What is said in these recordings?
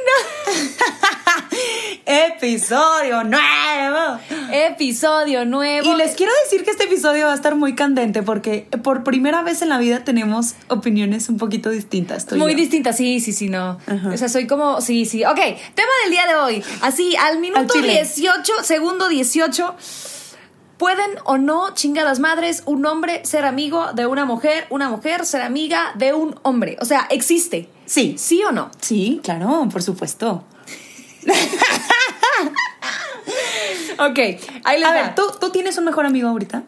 episodio nuevo. Episodio nuevo. Y les quiero decir que este episodio va a estar muy candente porque por primera vez en la vida tenemos opiniones un poquito distintas. Muy distintas, sí, sí, sí, no. O sea, soy como, sí, sí. Ok, tema del día de hoy. Así, al minuto 18, segundo 18. ¿Pueden o no, chinga las madres, un hombre ser amigo de una mujer, una mujer ser amiga de un hombre? O sea, ¿existe? Sí. ¿Sí o no? Sí, claro, por supuesto. ok, ahí A ver, ¿tú, ¿tú tienes un mejor amigo ahorita?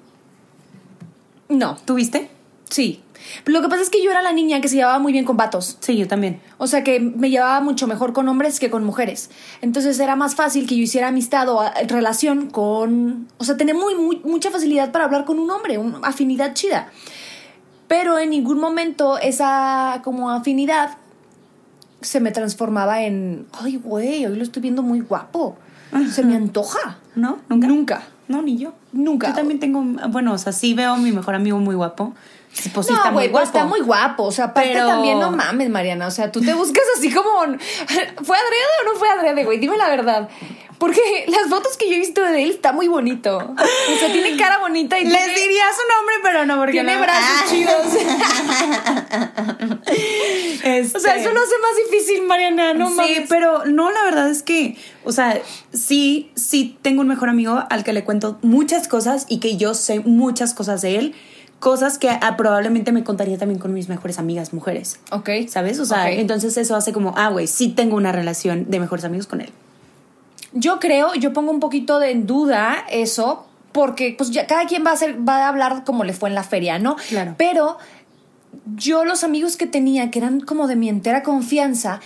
No. ¿Tuviste? Sí. Lo que pasa es que yo era la niña que se llevaba muy bien con vatos. Sí, yo también. O sea, que me llevaba mucho mejor con hombres que con mujeres. Entonces era más fácil que yo hiciera amistad o relación con... O sea, tenía muy, mucha facilidad para hablar con un hombre, una afinidad chida. Pero en ningún momento esa como afinidad se me transformaba en, ay, güey, hoy lo estoy viendo muy guapo. Se me antoja. ¿No? ¿Nunca? Nunca. No, ni yo. Nunca. Yo también tengo, bueno, o sea, sí veo a mi mejor amigo muy guapo. Pues sí, está muy pues guapo. está muy guapo. O sea, aparte pero... también no mames, Mariana. O sea, tú te buscas así como. ¿Fue adrede o no fue adrede, güey? Dime la verdad. Porque las fotos que yo he visto de él está muy bonito. O sea, tiene cara bonita y. Les diría su nombre, pero no, porque. Tiene brazos ah. chidos. O sea, eso lo hace más difícil, Mariana, no Sí, pero no, la verdad es que. O sea, sí, sí tengo un mejor amigo al que le cuento muchas cosas y que yo sé muchas cosas de él cosas que ah, probablemente me contaría también con mis mejores amigas mujeres. Ok. ¿Sabes? O sea, entonces eso hace como, ah, güey, sí tengo una relación de mejores amigos con él. Yo creo, yo pongo un poquito de en duda eso, porque pues ya cada quien va a hacer, va a hablar como le fue en la feria, ¿no? Claro. Pero yo los amigos que tenía, que eran como de mi entera confianza,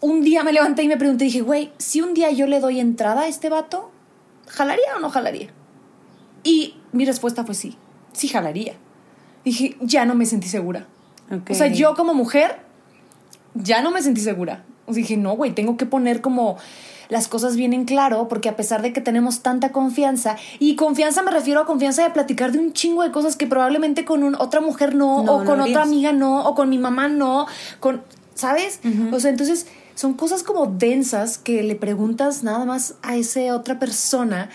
un día me levanté y me pregunté, dije, güey, si un día yo le doy entrada a este vato, ¿jalaría o no jalaría? Y mi respuesta fue sí, sí jalaría. Dije, ya no me sentí segura. O sea, yo como mujer, ya no me sentí segura. O sea, dije, no, güey, tengo que poner como las cosas vienen claro, porque a pesar de que tenemos tanta confianza, y confianza me refiero a confianza de platicar de un chingo de cosas que probablemente con otra mujer no, o con otra amiga no, o con mi mamá no, con, ¿sabes? O sea, entonces son cosas como densas que le preguntas nada más a esa otra persona.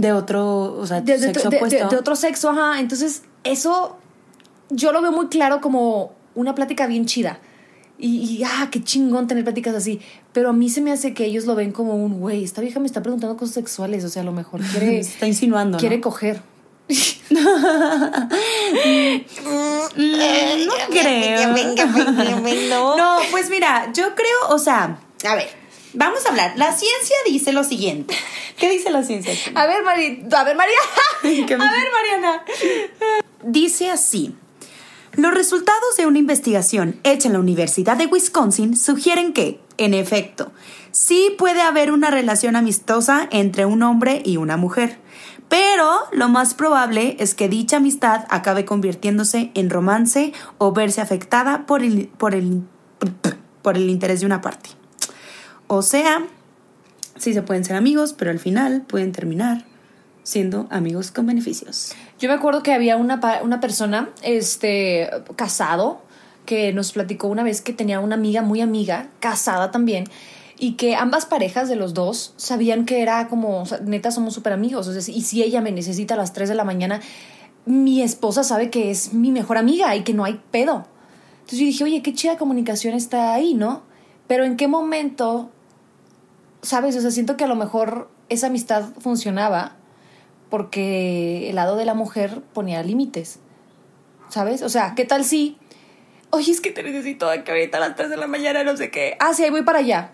De otro, o sea, de, sexo de, de otro sexo, ajá. Entonces, eso yo lo veo muy claro como una plática bien chida y, ah, qué chingón tener pláticas así. Pero a mí se me hace que ellos lo ven como un, güey, esta vieja me está preguntando cosas sexuales. O sea, a lo mejor quiere. está insinuando. Quiere coger. no creo. No, pues mira, yo creo, o sea, a ver, vamos a hablar. La ciencia dice lo siguiente. ¿Qué dice la ciencia? A ver, Mari, a ver, María. a ver, Mariana. Dice así. Los resultados de una investigación hecha en la Universidad de Wisconsin sugieren que, en efecto, sí puede haber una relación amistosa entre un hombre y una mujer, pero lo más probable es que dicha amistad acabe convirtiéndose en romance o verse afectada por el, por el, por el interés de una parte. O sea, sí se pueden ser amigos, pero al final pueden terminar siendo amigos con beneficios. Yo me acuerdo que había una, una persona, este, casado, que nos platicó una vez que tenía una amiga muy amiga, casada también, y que ambas parejas de los dos sabían que era como, neta, somos súper amigos. O sea, y si ella me necesita a las 3 de la mañana, mi esposa sabe que es mi mejor amiga y que no hay pedo. Entonces yo dije, oye, qué chida comunicación está ahí, ¿no? Pero en qué momento, ¿sabes? O sea, siento que a lo mejor esa amistad funcionaba porque el lado de la mujer ponía límites. ¿Sabes? O sea, ¿qué tal si, oye, es que te necesito que ahorita a las 3 de la mañana, no sé qué. Ah, sí, ahí voy para allá.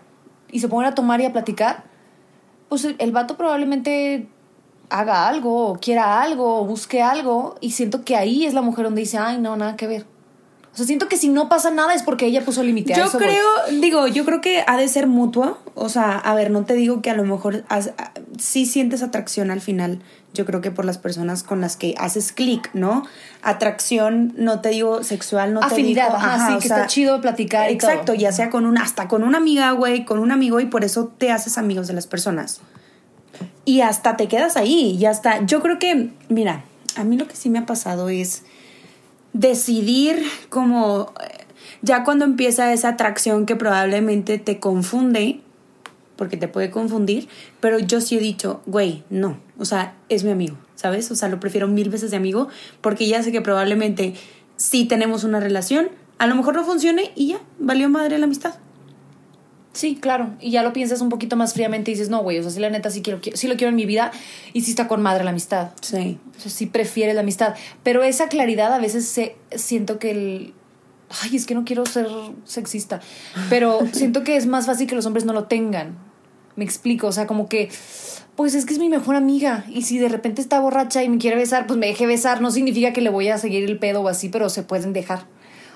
Y se ponen a tomar y a platicar. Pues el, el vato probablemente haga algo, o quiera algo, o busque algo. Y siento que ahí es la mujer donde dice, ay, no, nada que ver. O sea, siento que si no pasa nada es porque ella puso límite. a Yo eso voy. creo, digo, yo creo que ha de ser mutuo. O sea, a ver, no te digo que a lo mejor has- a- sí sientes atracción al final. Yo creo que por las personas con las que haces clic, ¿no? Atracción, no te digo sexual, no Afinidad, te digo. ajá, sí, o que está chido platicar y Exacto, todo. ya sea con una, hasta con una amiga, güey, con un amigo, y por eso te haces amigos de las personas. Y hasta te quedas ahí, y hasta. Yo creo que, mira, a mí lo que sí me ha pasado es decidir como eh, ya cuando empieza esa atracción que probablemente te confunde, porque te puede confundir, pero yo sí he dicho, güey, no, o sea, es mi amigo, ¿sabes? O sea, lo prefiero mil veces de amigo, porque ya sé que probablemente si tenemos una relación, a lo mejor no funcione y ya, valió madre la amistad. Sí, claro. Y ya lo piensas un poquito más fríamente y dices, no, güey, o sea, sí, la neta sí, quiero, sí lo quiero en mi vida y sí está con madre la amistad. Sí. O sea, sí prefiere la amistad. Pero esa claridad a veces se, siento que el... Ay, es que no quiero ser sexista, pero siento que es más fácil que los hombres no lo tengan. Me explico, o sea, como que, pues es que es mi mejor amiga y si de repente está borracha y me quiere besar, pues me deje besar. No significa que le voy a seguir el pedo o así, pero se pueden dejar.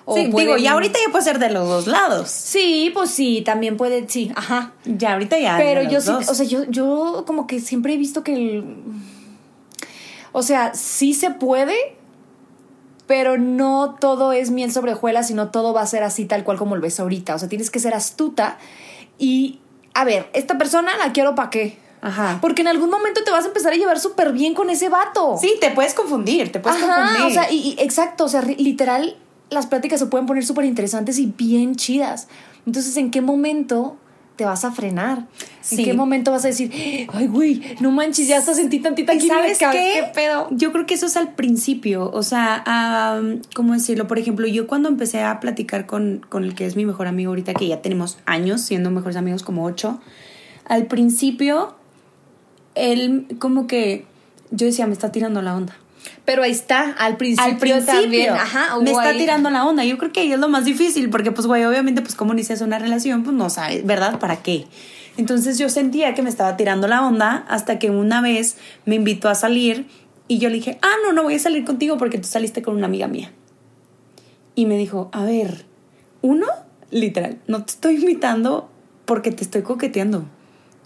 O Sí, digo, pueden- y ahorita ya puede ser de los dos lados. Sí, pues sí, también puede, sí, ajá. Ya, ahorita ya. Pero yo sí, o sea, yo, yo como que siempre he visto que el... O sea, sí se puede, pero no todo es miel sobre hojuelas, sino todo va a ser así tal cual como lo ves ahorita. O sea, tienes que ser astuta y, a ver, esta persona la quiero para qué. Ajá. Porque en algún momento te vas a empezar a llevar súper bien con ese vato. Sí, te puedes confundir, te puedes Ajá, confundir. o sea, y, y- exacto, o sea, literal, las pláticas se pueden poner súper interesantes y bien chidas. Entonces, ¿en qué momento te vas a frenar? Sí. ¿En qué momento vas a decir, ay, güey, no manches, ya hasta sentí tantita ¿Y química, sabes qué? ¿Qué pedo? Yo creo que eso es al principio. O sea, am, ¿cómo decirlo? Por ejemplo, yo cuando empecé a platicar con, con el que es mi mejor amigo ahorita, que ya tenemos años siendo mejores amigos, como ocho, al principio, él como que yo decía, me está tirando la onda. Pero ahí está, al principio, Al principio, también, ajá, me está tirando la onda. Yo creo que ahí es lo más difícil, porque pues, güey, obviamente, pues, como inicias una relación, pues no sabes, ¿verdad? ¿Para qué? Entonces yo sentía que me estaba tirando la onda hasta que una vez me invitó a salir y yo le dije, ah, no, no voy a salir contigo porque tú saliste con una amiga mía. Y me dijo, a ver, uno, literal, no te estoy invitando porque te estoy coqueteando.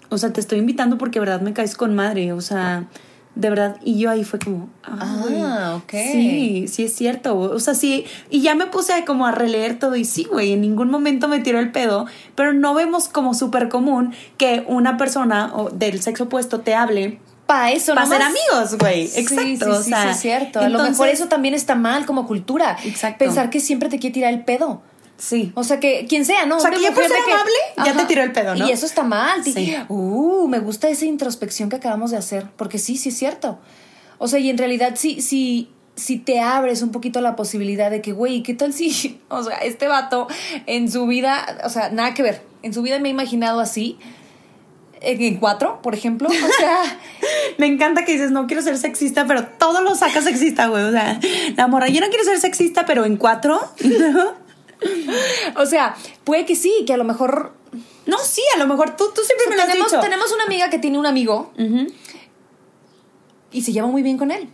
O sea, te estoy invitando porque, verdad, me caes con madre. O sea, de verdad. Y yo ahí fue como, ah, ok. Sí, sí es cierto. O sea, sí. Y ya me puse como a releer todo. Y sí, güey, en ningún momento me tiró el pedo. Pero no vemos como súper común que una persona o del sexo opuesto te hable Para eso, para ser amigos, güey. Sí, Exacto. sí, o sí, sea, sí, es cierto. A lo entonces- mejor eso también está mal como cultura. Exacto. Pensar que siempre te quiere tirar el pedo. Sí. O sea, que quien sea, ¿no? O sea, que ya por ser que- amable, ya te tiró el pedo, ¿no? Y eso está mal. Sí. Uh, me gusta esa introspección que acabamos de hacer, porque sí, sí es cierto. O sea, y en realidad sí, sí, si te abres un poquito la posibilidad de que, güey, ¿qué tal si, o sea, este vato en su vida, o sea, nada que ver, en su vida me he imaginado así, en, cuatro, por ejemplo, o sea, Me encanta que dices, no quiero ser sexista, pero todo lo sacas sexista, güey. O sea, la morra, yo no quiero ser sexista, pero en cuatro. o sea, puede que sí, que a lo mejor No, sí, a lo mejor tú, tú siempre me lo has tenemos, dicho. tenemos una amiga que tiene un amigo y se lleva muy bien con él.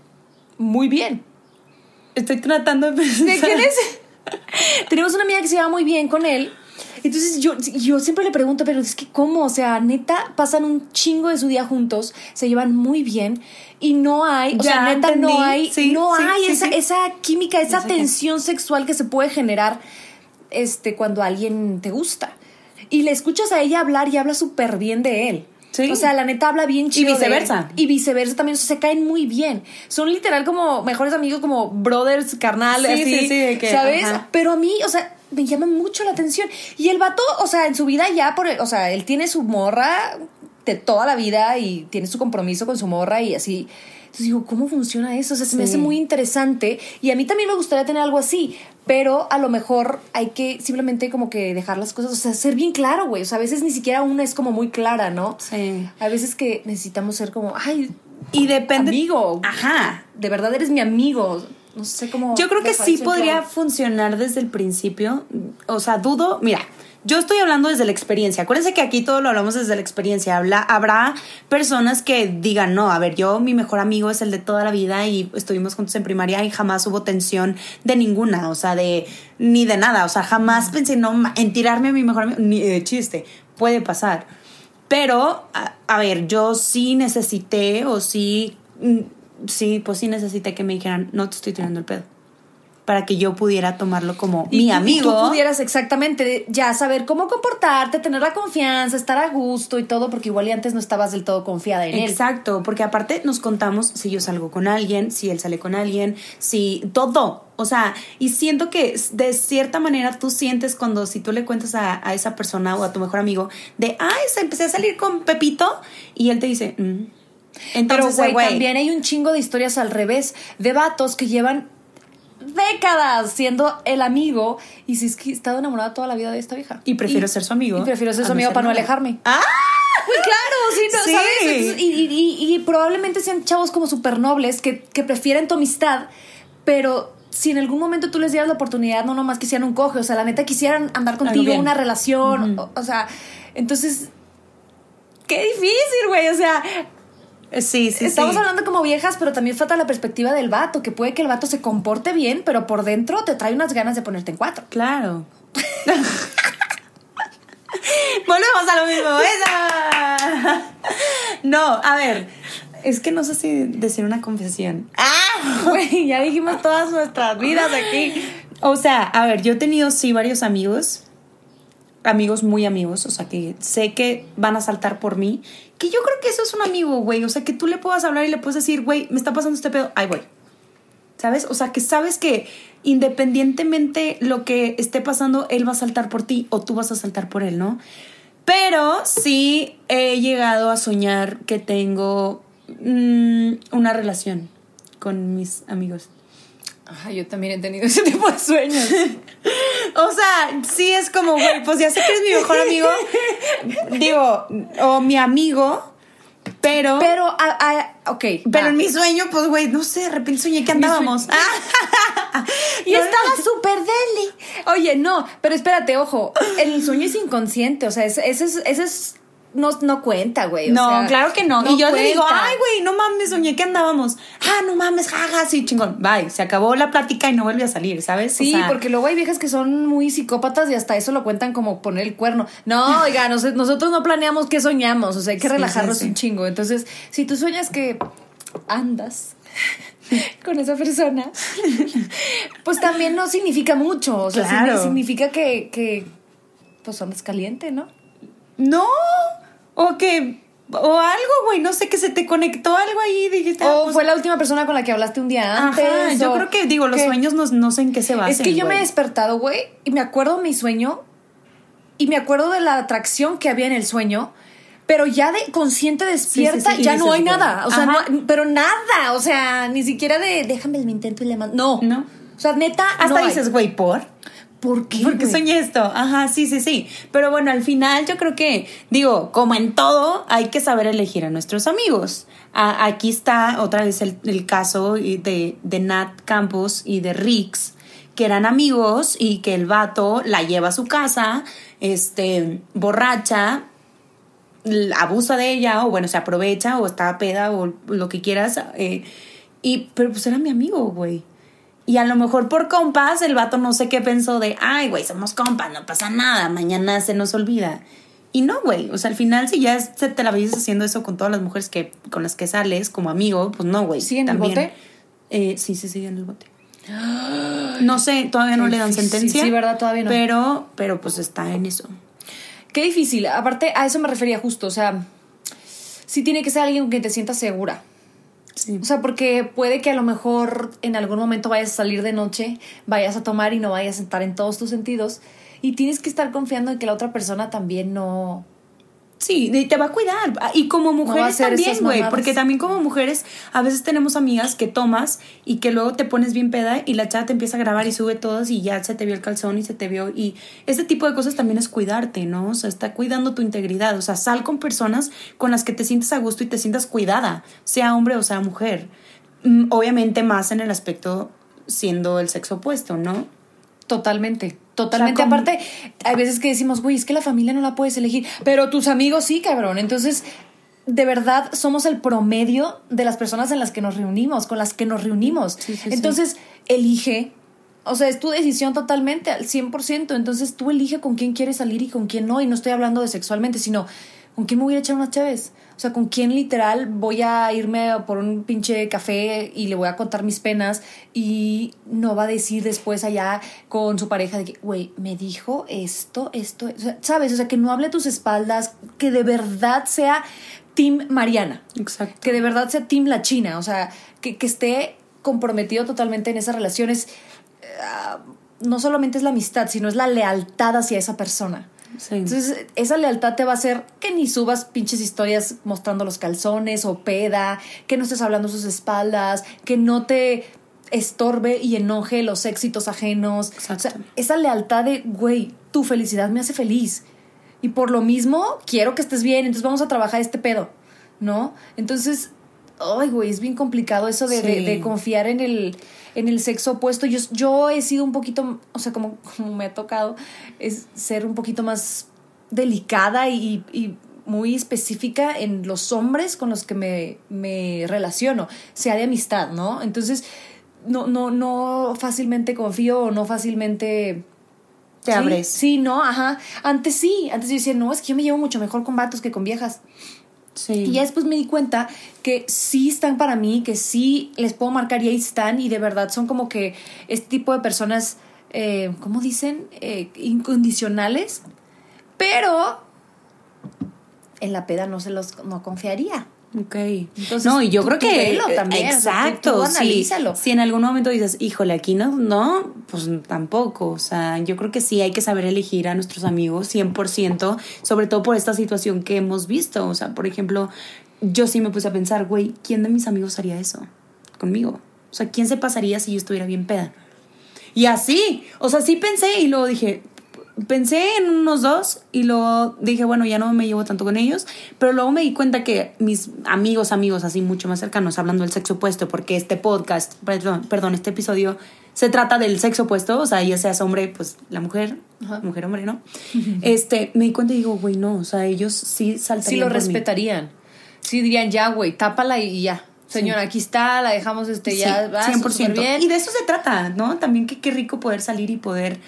Muy bien. Estoy tratando de pensar. ¿De quién es? Tenemos una amiga que se lleva muy bien con él. Entonces yo, yo siempre le pregunto, pero es que cómo, o sea, neta, pasan un chingo de su día juntos, se llevan muy bien y no hay, o sea, neta, entendí. no hay, Sí, no sí, hay sí, esa, esa química, esa tensión sexual que se puede generar este, cuando alguien te gusta. Y le escuchas a ella hablar y habla súper bien de él. Sí. O sea, la neta habla bien chido. él. viceversa. Y viceversa también, o sea, se caen muy bien. Son literal como mejores amigos, como brothers, carnales, Sí, así, sí, sí, de que, ¿sabes? ajá. Pero a mí, o sea, me llama mucho la atención. Y el vato, o sea, en su vida ya, por, o sea, él tiene su morra de toda la vida y tiene su compromiso con su morra y así. Entonces digo, ¿cómo funciona eso? O sea, se me hace muy interesante y a mí también me gustaría tener algo así, pero a lo mejor hay que simplemente como que dejar las cosas, o sea, ser bien claro, güey. O sea, a veces ni siquiera una es como muy clara, ¿no? Sí. A veces que necesitamos ser como, ay, Y depende. amigo. Ajá. De verdad eres mi amigo. No sé cómo. Yo creo que sí podría funcionar desde el principio. O sea, dudo. Mira, yo estoy hablando desde la experiencia. Acuérdense que aquí todo lo hablamos desde la experiencia. Habla, habrá personas que digan, no, a ver, yo, mi mejor amigo es el de toda la vida y estuvimos juntos en primaria y jamás hubo tensión de ninguna, o sea, de ni de nada. O sea, jamás pensé no, en tirarme a mi mejor amigo, ni de chiste. Puede pasar. Pero, a, a ver, yo sí necesité o sí, mm, sí, pues sí necesité que me dijeran, no te estoy tirando el pedo. Para que yo pudiera tomarlo como Y mi tú- y amigo. tú pudieras exactamente ya saber cómo comportarte, tener la confianza, estar a gusto y todo, porque igual y antes no estabas del todo confiada en él. Exacto, porque aparte nos contamos si yo salgo con alguien, si él sale con alguien, si todo. O sea, y siento que de cierta manera tú sientes cuando si tú le cuentas a, a esa persona o a tu mejor amigo de, ay, se- empecé a salir con Pepito y él te dice, mm. Pero, entonces, güey, güey, también hay un chingo de historias al revés, de vatos que llevan décadas siendo el amigo y si es que he estado enamorada toda la vida de esta vieja. Y prefiero ser su amigo Y prefiero ser su amigo para no alejarme. ¡Ah! Pues claro, sí, no, Sí. ¿sabes? Entonces, y, y- probablemente sean chavos como súper nobles que, que prefieren tu amistad, pero si en algún momento tú les dieras la oportunidad, no nomás quisieran un coge, o sea, la neta quisieran andar contigo, una relación, o sea, entonces, qué difícil, güey, o sea, Sí, sí, estamos sí. hablando como viejas, pero también falta la perspectiva del vato, que puede que el vato se comporte bien, pero por dentro te trae unas ganas de ponerte en cuatro. Claro. Volvemos a lo mismo. ¡Esa! No, a ver. Es que no sé si decir una confesión. ¡Ah! Güey, ya dijimos todas nuestras vidas aquí. O sea, a ver, yo he tenido sí varios amigos. Amigos muy amigos. O sea, que sé que van a saltar por mí. Que yo creo que eso es un amigo, güey. O sea, que tú le puedas hablar y le puedes decir, güey, me está pasando este pedo. Ahí voy. ¿Sabes? O sea, que sabes que independientemente lo que esté pasando, él va a saltar por ti o tú vas a saltar por él, ¿no? Pero sí he llegado a soñar que tengo mm, una relación con mis amigos. Ay, yo también he tenido ese tipo de sueños. O sea, sí es como, güey, pues ya sé que eres mi mejor amigo. Digo, o mi amigo, pero. Pero, ah, ah, ok. pero va. en mi sueño, pues, güey, no sé, de repente soñé que andábamos. Y estaba súper deli. Oye, no, pero espérate, ojo. El sueño es inconsciente, o sea, ese, es. Ese es no, no cuenta, güey. o No, sea, claro que no. y yo le digo, cuenta. ay, güey, no mames, soñé que andábamos. Ah, no mames, jaja, sí, chingón. Bye. Se acabó la plática y no vuelve a salir, ¿sabes? O Sí, sea, porque luego hay viejas que son muy psicópatas y hasta eso lo cuentan como poner el cuerno. No, oiga, nos- nosotros no planeamos qué soñamos, o sea, hay que Sí, relajarnos sí, sí. un chingo. Entonces, si tú sueñas que andas con esa persona, pues también no significa mucho. O sea, Claro. significa que, que pues andas caliente, ¿no? No. O que. O algo, güey, no sé, que se te conectó algo ahí. Dijiste, ah, O pues, fue la última persona con la que hablaste un día antes. Ajá, yo creo que, digo, los que- sueños no, no sé en qué se basan. Es que yo me he despertado, güey, y me acuerdo de mi sueño y me acuerdo de la atracción que había en el sueño, pero ya de consciente despierta sí, ya no hay nada, o sea, no- pero nada, o sea, ni siquiera de déjame el intento y le mando. No. No. O sea, neta, Hasta no dices, güey, ¿por? ¿Por qué? Porque güey? soñé esto. Ajá, sí, sí, sí. Pero bueno, al final yo creo que, digo, como en todo, hay que saber elegir a nuestros amigos. A- aquí está otra vez el, el caso de, de Nat Campos y de Rix, que eran amigos y que el vato la lleva a su casa, este, borracha, abusa de ella, o bueno, se aprovecha, o está peda, o lo que quieras. eh, y, pero pues era mi amigo, güey. Y a lo mejor por compas, el vato no sé qué pensó de, ay, güey, somos compas, no pasa nada, mañana se nos olvida. Y no, güey, o sea, al final si ya se te la ves haciendo eso con todas las mujeres que, con las que sales como amigo, pues no, güey. ¿Sigue en el bote? Eh, sí, sí, sigue en el bote. No sé, todavía no Qué le dan difícil. sentencia. Sí, ¿verdad? Todavía no. Pero, pero pues está en eso. Qué difícil. Aparte, a eso me refería justo, o sea, sí tiene que ser alguien con quien te sientas segura. O sea, porque puede que a lo mejor en algún momento vayas a salir de noche, vayas a tomar y no vayas a estar en todos tus sentidos. Y tienes que estar confiando en que la otra persona también no, Sí, te va a cuidar. Ah, Y como mujeres también, güey. Porque también como mujeres, a veces tenemos amigas que tomas y que luego te pones bien peda y la chava te empieza a grabar y sube todas y ya se te vio el calzón y se te vio. Y ese tipo de cosas también es cuidarte, ¿no? O sea, está cuidando tu integridad. O sea, sal con personas con las que te sientes a gusto y te sientas cuidada, sea hombre o sea mujer. Mm, Obviamente más en el aspecto siendo el sexo opuesto, ¿no? Totalmente, totalmente. O sea, como- Aparte, hay veces que decimos, güey, es que la familia no la puedes elegir, pero tus amigos sí, cabrón. Entonces, de verdad, somos el promedio de las personas en las que nos reunimos, con las que nos reunimos. Sí, sí, sí. Entonces, elige. O sea, es tu decisión totalmente, al 100%. Entonces, tú elige con quién quieres salir y con quién no. Y no estoy hablando de sexualmente, sino con quién me voy a echar unas chaves. O sea, con quién literal voy a irme por un pinche café y le voy a contar mis penas y no va a decir después allá con su pareja de que, güey, me dijo esto, esto, o sea, ¿sabes? O sea, que no hable a tus espaldas, que de verdad sea Team Mariana Exacto. que de verdad sea Team La China, o sea, que, que esté comprometido totalmente en esas relaciones. ah, no solamente es la amistad, sino es la lealtad hacia esa persona. Sí. Entonces, esa lealtad te va a hacer que ni subas pinches historias mostrando los calzones o peda, que no estés hablando sus espaldas, que no te estorbe y enoje los éxitos ajenos. O sea, esa lealtad de, güey, tu felicidad me hace feliz. Y por lo mismo, quiero que estés bien, entonces vamos a trabajar este pedo, ¿no? Entonces, ay, güey, es bien complicado eso de, de- Sí. de confiar en el, en el sexo opuesto. Yo, yo he sido un poquito, o sea, como, como me ha tocado, es ser un poquito más delicada y, y muy específica en los hombres con los que me, me relaciono, sea de amistad, ¿no? Entonces, no, no, no fácilmente confío o no fácilmente Te Sí, abres. Sí, no, ajá. Antes sí, antes yo decía, no, es que yo me llevo mucho mejor con vatos que con viejas. Y ya después me di cuenta que sí están para mí, que sí les puedo marcar y ahí están y de verdad son como que este tipo de personas, eh, ¿cómo dicen? Eh, incondicionales, pero en la peda no se los no confiaría. Ok. Entonces, no, y yo tú- creo tú que. velo también, o sea, exacto. tú sí. analízalo. Si en algún momento dices, híjole, aquí no, no, pues tampoco. O sea, yo creo que sí hay que saber elegir a nuestros amigos 100%, sobre todo por esta situación que hemos visto. O sea, por ejemplo, yo sí me puse a pensar, güey, ¿quién de mis amigos haría eso conmigo? O sea, ¿quién se pasaría si yo estuviera bien peda? Y así, o sea, sí pensé y luego dije, pensé en unos dos y luego dije, bueno, ya no me llevo tanto con ellos, pero luego me di cuenta que mis amigos, amigos así mucho más cercanos, hablando del sexo opuesto, porque este podcast, perdón, perdón este episodio se trata del sexo opuesto, o sea, ya seas hombre, pues la mujer, Ajá. mujer, hombre, ¿no? Este, me di cuenta y digo, güey, no, o sea, ellos sí saltarían Sí lo por mí. respetarían. Sí dirían, ya, güey, tápala y ya. Señora, aquí está, la dejamos este, ya, va, 100%. súper bien. Y de eso se trata, ¿no? También que qué rico poder salir y poder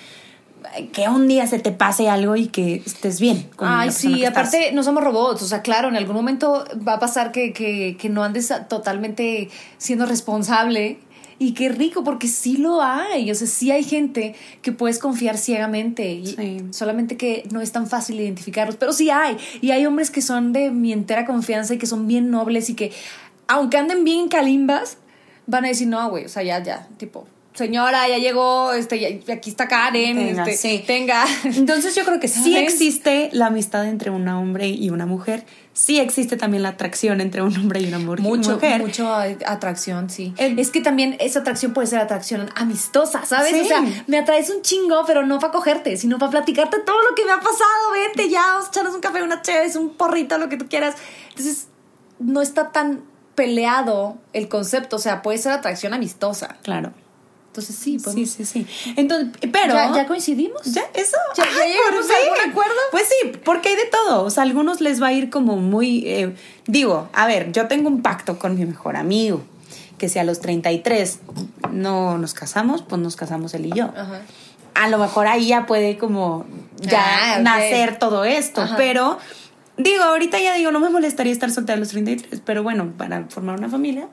que un día se te pase algo y que estés bien. con Ay, sí, que estás. aparte no somos robots, o sea, claro, en algún momento va a pasar que, que, que no andes totalmente siendo responsable. Y qué rico, porque sí lo hay, o sea, sí hay gente que puedes confiar ciegamente, y Sí. solamente que no es tan fácil identificarlos, pero sí hay, y hay hombres que son de mi entera confianza y que son bien nobles y que, aunque anden bien calimbas, van a decir, no, güey, o sea, ya, ya, tipo, señora, ya llegó, este, ya- aquí está Karen, Tenga, este, sí. tenga. Entonces yo creo que sí ¿Sabes? existe la amistad entre un hombre y una mujer. Sí existe también la atracción entre un hombre y una mu- Mucho, mujer. mucho a- atracción, sí. El- es que también esa atracción puede ser atracción amistosa, ¿sabes? Sí. O sea, me atraes un chingo, pero no para cogerte, sino para platicarte todo lo que me ha pasado. Vente ya, vamos a echarnos un café, una chévere, un porrito, lo que tú quieras. Entonces, no está tan peleado el concepto, o sea, puede ser atracción amistosa. Claro. Entonces, sí, pues. Sí, sí, sí. Entonces, pero... ¿Ya, ya coincidimos? ¿Ya? ¿Eso? ¿Ya- ya llegamos a algún acuerdo? Pues sí, porque hay de todo. O sea, a algunos les va a ir como muy... eh, digo, a ver, yo tengo un pacto con mi mejor amigo, que si a los 33 no nos casamos, pues nos casamos él y yo. Ajá. A lo mejor ahí ya puede como ya Ah, nacer todo esto, Ajá. pero... Digo, ahorita ya digo, no me molestaría estar soltera a los 33, pero bueno, para formar una familia,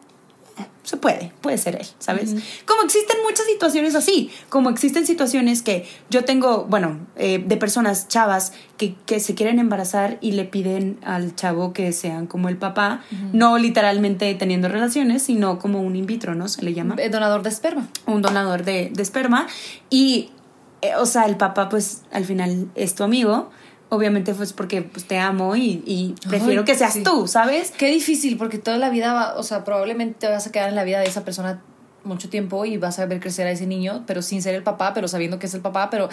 se puede, puede ser él, ¿sabes? Como existen muchas situaciones así, como existen situaciones que yo tengo, bueno, eh, de personas chavas que, que se quieren embarazar y le piden al chavo que sean como el papá, no literalmente teniendo relaciones, sino como un in vitro, ¿no? Se le llama Eh, Donador de esperma. un donador de, de esperma y, eh, o sea, el papá pues al final es tu amigo, obviamente fue porque pues, te amo y, y prefiero Ay, que seas sí. tú, ¿sabes? Qué difícil, porque toda la vida, va- o sea, probablemente te vas a quedar en la vida de esa persona mucho tiempo y vas a ver crecer a ese niño, pero sin ser el papá, pero sabiendo que es el papá, pero...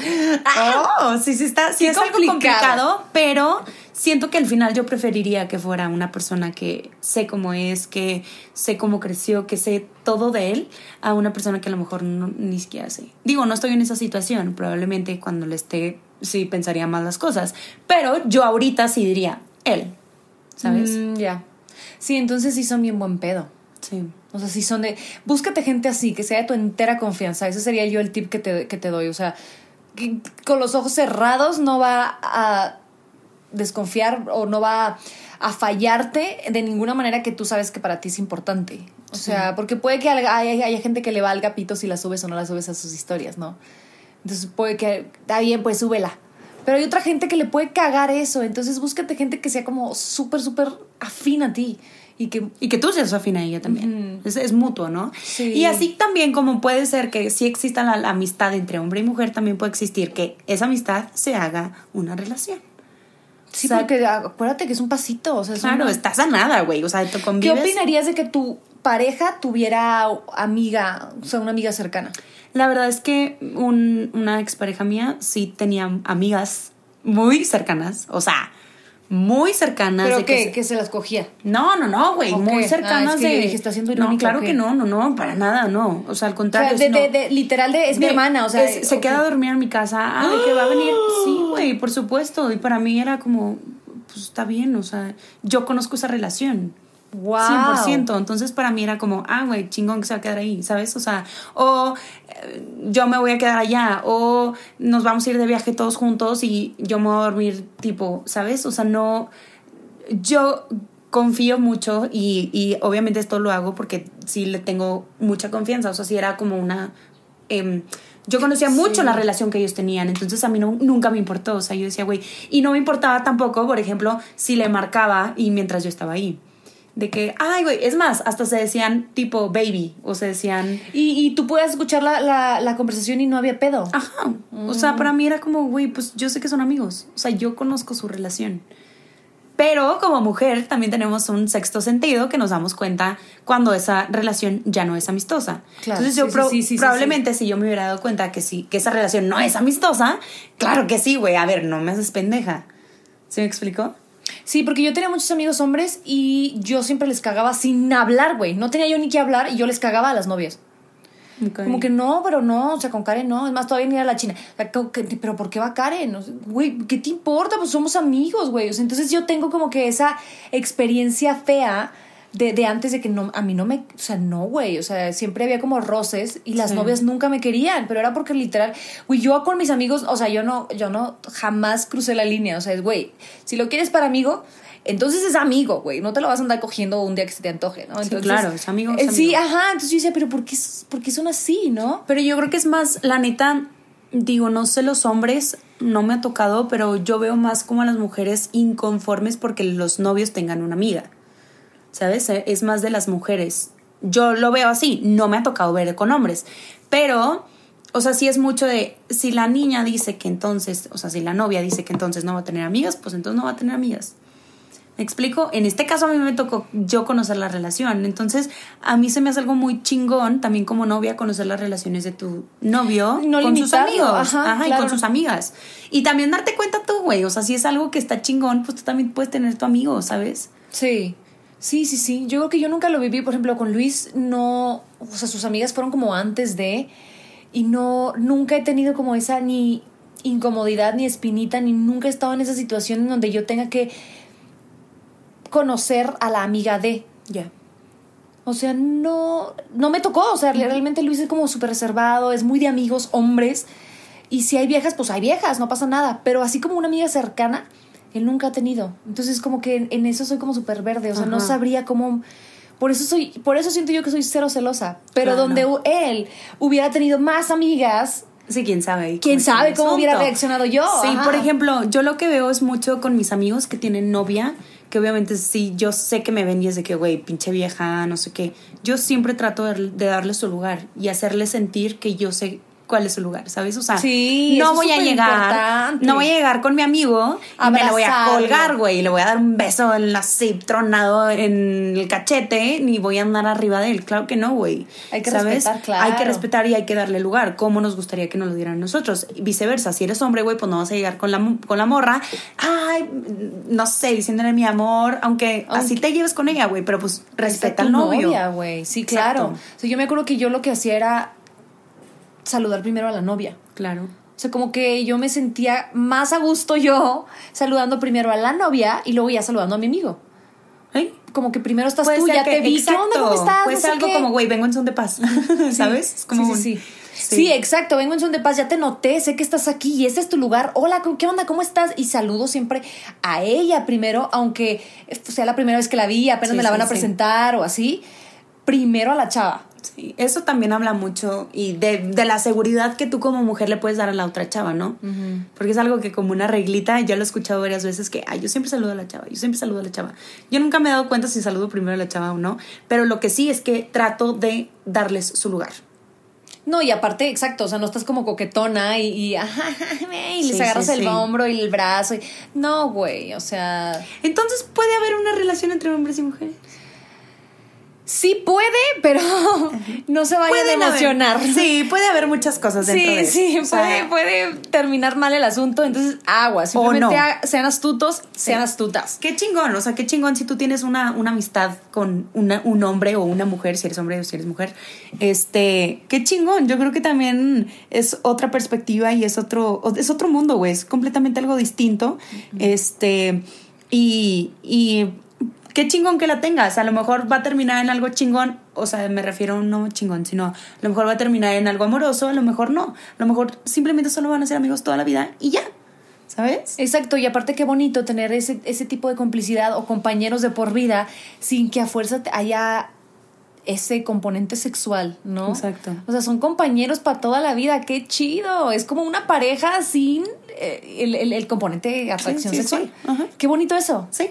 Oh, sí, sí está, sí es algo complicado. complicado, pero siento que al final yo preferiría que fuera una persona que sé cómo es, que sé cómo creció, que sé todo de él, a una persona que a lo mejor no, ni siquiera sé. Digo, no estoy en esa situación, probablemente cuando le esté, sí pensaría más las cosas, pero yo ahorita sí diría él, ¿sabes? Mm, ya. Sí, entonces sí son bien buen pedo. Sí. O sea, si son de. Búscate gente así, que sea de tu entera confianza. Ese sería yo el tip que te, que te doy. O sea, que con los ojos cerrados no va a desconfiar o no va a fallarte de ninguna manera que tú sabes que para ti es importante. O sea, porque puede que haya gente que le valga pito si la subes o no la subes a sus historias, ¿no? Entonces puede que. Está bien, pues súbela. Pero hay otra gente que le puede cagar eso. Entonces búscate gente que sea como súper, súper afín a ti. Y que Y que tú seas afín a ella también. es, es mutuo, ¿no? Sí. Y así también como puede ser que sí exista la, la amistad entre hombre y mujer, también puede existir que esa amistad se haga una relación. Sí, O sea, porque acuérdate que es un pasito. O sea, es Claro, una- estás a nada, güey. O sea, tú ¿Qué convives. opinarías de que tu pareja tuviera amiga, o sea, una amiga cercana? La verdad es que un- una expareja mía sí tenía amigas muy cercanas. O sea, muy cercanas. Pero de que, se- que se las cogía. No, no, no, güey, muy Ah, cercanas es que de... dije, ¿está siendo no, irónica claro o qué? que no, no, no, para nada, no. O sea, al O contrario. sea, de, no. de- de- literal de, es mi hermana, o sea. es- se queda a dormir en mi casa. Ay, que va a venir. Sí, güey, por supuesto. Y para mí era como, pues está bien, o sea, yo conozco esa relación. Wow. 100%. Entonces para mí era como, ah, güey, chingón que se va a quedar ahí, ¿sabes? O sea, o eh, yo me voy a quedar allá, o nos vamos a ir de viaje todos juntos y yo me voy a dormir, tipo, ¿sabes? O sea, no. Yo confío mucho y, y obviamente esto lo hago porque sí le tengo mucha confianza. O sea, sí era como una. em, yo conocía mucho Sí. la relación que ellos tenían, entonces a mí no- nunca me importó. O sea, yo decía, güey, y no me importaba tampoco, por ejemplo, si le marcaba y mientras yo estaba ahí. De que, ay, güey, es más, hasta se decían tipo baby, o se decían, Y, y tú puedes escuchar la, la, la conversación y no había pedo. ajá. O sea, para mí era como, güey, pues yo sé que son amigos. O sea, yo conozco su relación. Pero como mujer también tenemos un sexto sentido que nos damos cuenta cuando esa relación ya no es amistosa. Claro, Entonces yo sí, sí, pro- sí, sí, sí, probablemente si yo me hubiera dado cuenta que sí, que esa relación no es amistosa, claro que sí, güey, a ver, no me haces pendeja. ¿Sí me explicó? Sí, porque yo tenía muchos amigos hombres y yo siempre les cagaba sin hablar, güey. No tenía yo ni que hablar y yo les cagaba a las novias. Como que no, pero no, o sea, con Karen no. Es más, todavía ni era la China. O sea, como que- pero ¿por qué va Karen? Güey, ¿qué te importa? Pues somos amigos, güey. O sea, entonces yo tengo como que esa experiencia fea de, de antes de que no, a mí no me, o sea, no, güey. O sea, siempre había como roces y las Sí. novias nunca me querían, pero era porque literal, güey, yo con mis amigos, o sea, yo no, yo no jamás crucé la línea. O sea, es, güey, si lo quieres para amigo, entonces es amigo, güey. No te lo vas a andar cogiendo un día que se te antoje, ¿no? Sí, Entonces, claro, es amigo, es eh, Sí, ajá. Entonces yo decía, pero ¿por qué, por qué son así, no? Pero yo creo que es más, la neta, digo, no sé los hombres, no me ha tocado, pero yo veo más como a las mujeres inconformes porque los novios tengan una amiga. ¿Sabes? Eh, Es más de las mujeres. Yo lo veo así, no me ha tocado ver con hombres. Pero, o sea, sí es mucho de, si la niña dice que entonces, o sea, si la novia dice que entonces no va a tener amigas, pues entonces no va a tener amigas. ¿Me explico? En este caso a mí me tocó yo conocer la relación. Entonces, a mí se me hace algo muy chingón también como novia conocer las relaciones de tu novio No con sus amigos. ajá, y claro. con sus amigas. Y también darte cuenta tú, güey. O sea, si es algo que está chingón, pues tú también puedes tener tu amigo, ¿sabes? Sí. Sí, sí, sí. Yo creo que yo nunca lo viví, por ejemplo, con Luis, no, o sea, sus amigas fueron como antes de, y no, nunca he tenido como esa ni incomodidad, ni espinita, ni nunca he estado en esa situación en donde yo tenga que conocer a la amiga de. Ya. O sea, no, no me tocó. O sea, realmente Luis es como súper reservado, es muy de amigos hombres. Y si hay viejas, pues hay viejas, no pasa nada. Pero así como una amiga cercana, él nunca ha tenido. Entonces, como que en, eso soy como súper verde. O sea, no sabría cómo. Por eso soy, por eso siento yo que soy cero celosa. Pero Claro. donde él hubiera tenido más amigas, Sí, quién sabe. quién sabe cómo hubiera reaccionado yo. Sí, Ajá. por ejemplo, yo lo que veo es mucho con mis amigos que tienen novia, que obviamente sí, yo sé que me ven y es de que, güey, pinche vieja, no sé qué. Yo siempre trato de, de darle su lugar y hacerle sentir que yo sé cuál es su lugar, ¿sabes? O sea, Sí, no voy a llegar, no voy a llegar con mi amigo y me la voy a colgar, güey, y le voy a dar un beso en la así tronado en el cachete, ni voy a andar arriba de él, claro que no, güey. Hay que ¿sabes? respetar, claro. Hay que respetar y hay que darle lugar, como nos gustaría que nos lo dieran a nosotros. Y viceversa, si eres hombre, güey, pues no vas a llegar con la, con la morra, ay, no sé, diciéndole mi amor, aunque, así te lleves con ella, güey, pero pues respeta al novio. novia, güey. Sí, Exacto. claro. O sea, yo me acuerdo que yo lo que hacía era saludar primero a la novia. Claro. O sea, como que yo me sentía más a gusto yo saludando primero a la novia y luego ya saludando a mi amigo. ¿Eh? Como que primero estás Puede tú, ya que- te vi. ¿Qué onda? ¿Cómo estás? No sé algo como, güey, vengo en son de paz, ¿sabes? Es como sí, un- sí, sí. Sí, exacto. Vengo en son de paz, ya te noté, sé que estás aquí y este es tu lugar. Hola, ¿qué onda? ¿Cómo estás? Y saludo siempre a ella primero, aunque sea la primera vez que la vi, apenas Sí, me la van sí, a presentar o así. Primero a la chava. Sí, eso también habla mucho y de, de la seguridad que tú como mujer le puedes dar a la otra chava, ¿no? Porque es algo que como una reglita, yo lo he escuchado varias veces que, ay, yo siempre saludo a la chava, yo siempre saludo a la chava. Yo nunca me he dado cuenta si saludo primero a la chava o no, pero lo que sí es que trato de darles su lugar. No, y aparte, exacto, o sea, no estás como coquetona y, y, ajá, y les Sí, agarras sí, el sí. hombro y el brazo. y- no, güey, o sea, Entonces, ¿puede haber una relación entre hombres y mujeres? Sí puede, pero no se vayan a Pueden haber- emocionar. Sí, puede haber muchas cosas dentro Sí, de eso. sí, sea, puede, puede terminar mal el asunto, entonces agua, simplemente no. ha- sean astutos, sean astutas. Qué chingón, o sea, qué chingón si tú tienes una, una amistad con una- un hombre o una mujer, si eres hombre o si eres mujer. Este, qué chingón. Yo creo que también es otra perspectiva y es otro, es otro mundo, güey. Es completamente algo distinto. Este, y, y qué chingón que la tengas. A lo mejor va a terminar en algo chingón. O sea, me refiero a un no chingón, sino a lo mejor va a terminar en algo amoroso, a lo mejor no. A lo mejor simplemente solo van a ser amigos toda la vida y ya. ¿Sabes? Exacto, y aparte qué bonito tener ese, ese tipo de complicidad o compañeros de por vida sin que a fuerza haya ese componente sexual, ¿no? Exacto. O sea, son compañeros para toda la vida, qué chido. Es como una pareja sin eh, el, el- el componente de atracción sí, sexual. sí. Qué bonito eso. Sí.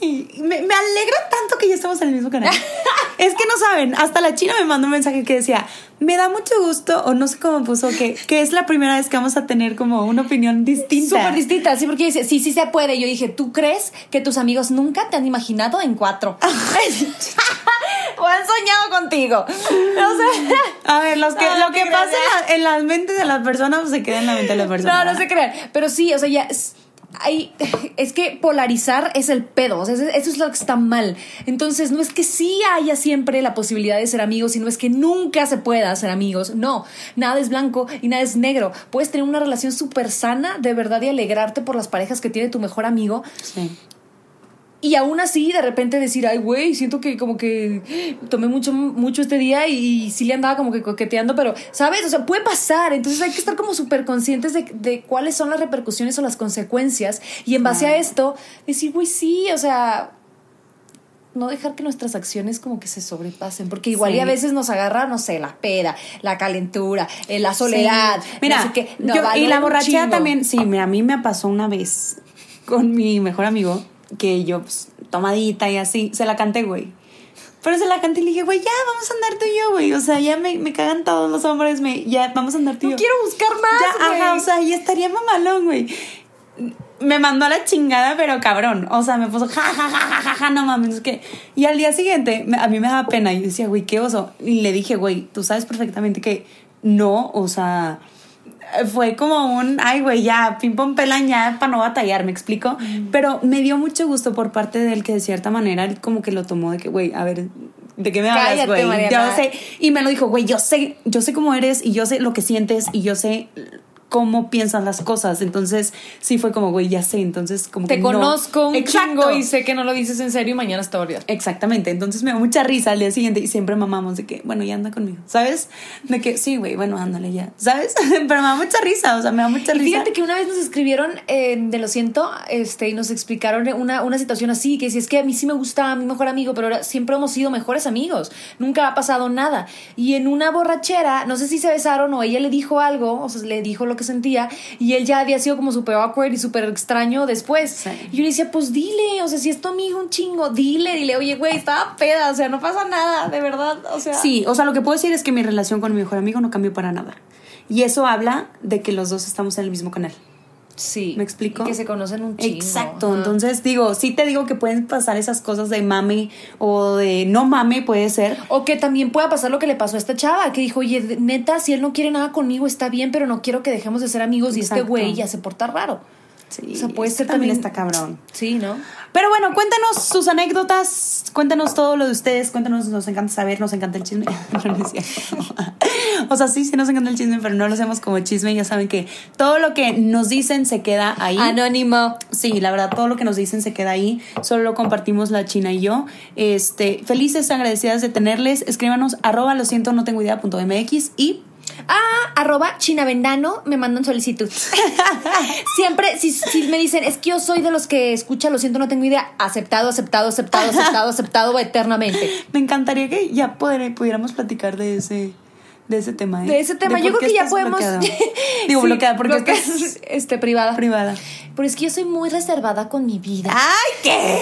Ay, me, me alegra tanto que ya estamos en el mismo canal. es que no saben, hasta la china me mandó un mensaje que decía, me da mucho gusto, o no sé cómo puso, que, que es la primera vez que vamos a tener como una opinión distinta. Súper distinta, sí, porque dice, sí, sí se puede. Yo dije, ¿tú crees que tus amigos nunca te han imaginado en cuatro? o han soñado contigo. O sea, A ver, los que, No, lo no que pasa en, la, en las mentes de las personas pues, se queda en la mente de las personas. no, no se crean. Pero sí, o sea, ya. Hay- es que polarizar es el pedo, o sea, eso es lo que está mal. Entonces, no es que sí haya siempre la posibilidad de ser amigos, sino es que nunca se pueda ser amigos. No, nada es blanco y nada es negro. Puedes tener una relación súper sana, de verdad, y alegrarte por las parejas que tiene tu mejor amigo, Sí. Y aún así, de repente decir, ay, güey, siento que como que tomé mucho, mucho este día y, sí le andaba como que coqueteando, pero, ¿sabes? O sea, puede pasar. Entonces hay que estar como súper conscientes de, de cuáles son las repercusiones o las consecuencias. Y en base a esto, decir, güey, sí, o sea, no dejar que nuestras acciones como que se sobrepasen. Porque igual y a veces nos agarra, no sé, la peda, la calentura, eh, la soledad. Sí. Mira, no sé qué. No, yo- y la borrachera también, sí, mira, a mí me pasó una vez con mi mejor amigo que yo, pues, tomadita y así, se la canté, güey. Pero se la canté y le dije, güey, ya, vamos a andar tú y yo, güey. O sea, ya me, me cagan todos los hombres, me, ya, vamos a andar tú y No yo. quiero buscar más, Ya, ajá, güey. o sea, ya estaría mamalón, güey. Me mandó a la chingada, pero cabrón. O sea, me puso ja, ja, ja, ja, ja, ja, no mames. Es que... Y al día siguiente, a mí me daba pena. Y yo decía, güey, qué oso. Y le dije, güey, tú sabes perfectamente que no, o sea, fue como un, ay, güey, ya, pim pom pelan ya para no batallar, me explico. Pero me dio mucho gusto por parte de él que de cierta manera él como que lo tomó de que, güey, a ver, ¿de qué me hablas, güey? Yo sé, y me lo dijo, güey, yo sé, yo sé cómo eres y yo sé lo que sientes y yo sé cómo piensas las cosas. Entonces, sí fue como, güey, ya sé. Entonces, como Te que no- conozco un Exacto. chingo y sé que no lo dices en serio y mañana está olvidado. Exactamente, entonces me dio mucha risa al día siguiente y siempre mamamos de que, bueno, ya anda conmigo, ¿sabes? De que, sí, güey, bueno, ándale ya, ¿sabes? Pero me da mucha risa, o sea, me da mucha Y risa. fíjate que una vez nos escribieron eh, de lo siento, este, y nos explicaron una, una situación así, que si es que a mí sí me gusta mi mejor amigo, pero ahora siempre hemos sido mejores amigos, nunca ha pasado nada. Y en una borrachera, no sé si se besaron o ella le dijo algo, o sea, le dijo lo, que sentía y él ya había sido como súper awkward y súper extraño después. Sí. Y yo le decía, pues dile, o sea, si es tu amigo un chingo, dile, dile, oye, güey, estaba peda, o sea, no pasa nada, de verdad, o sea. Sí, o sea, lo que puedo decir es que mi relación con mi mejor amigo no cambió para nada. Y eso habla de que los dos estamos en el mismo canal. Sí. ¿Me explico? Y que se conocen un chingo. Exacto, entonces digo, sí te digo que pueden pasar esas cosas de mame o de no mame, puede ser. O que también pueda pasar lo que le pasó a esta chava, que dijo, oye, neta, si él no quiere nada conmigo, está bien, pero no quiero que dejemos de ser amigos y este güey ya se porta raro. Sí, O sea, puede ser también también- está cabrón. Sí, ¿no? Pero bueno, cuéntanos sus anécdotas, cuéntanos todo lo de ustedes, cuéntanos, nos encanta saber, nos encanta el chisme. O sea, sí, sí nos encanta el chisme, pero no lo hacemos como chisme. Ya saben que todo lo que nos dicen se queda ahí. Anónimo. Sí, la verdad, todo lo que nos dicen se queda ahí. Solo lo compartimos la China y yo. Este, felices, agradecidas de tenerles. Escríbanos arroba lo siento, no tengo idea punto MX y Ah, arroba chinavendano, me mandan solicitud. Siempre, si, si me dicen, es que yo soy de los que escucha, lo siento, no tengo idea. Aceptado, aceptado, aceptado, aceptado, aceptado eternamente. me encantaría que ya poder- pudiéramos platicar de ese, de ese tema. ¿eh? De ese tema, De yo creo que ya podemos. Digo, Sí, bloqueada porque bloqueada, estás este, privada. privada. Pero es que yo soy muy reservada con mi vida. ¡Ay, qué!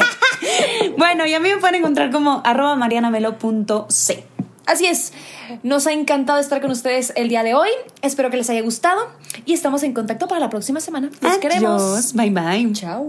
bueno, y a mí me pueden encontrar como arroba marianamelo.c. Así es. Nos ha encantado estar con ustedes el día de hoy. Espero que les haya gustado y estamos en contacto para la próxima semana. Los queremos. Adiós. Bye, bye. Chao.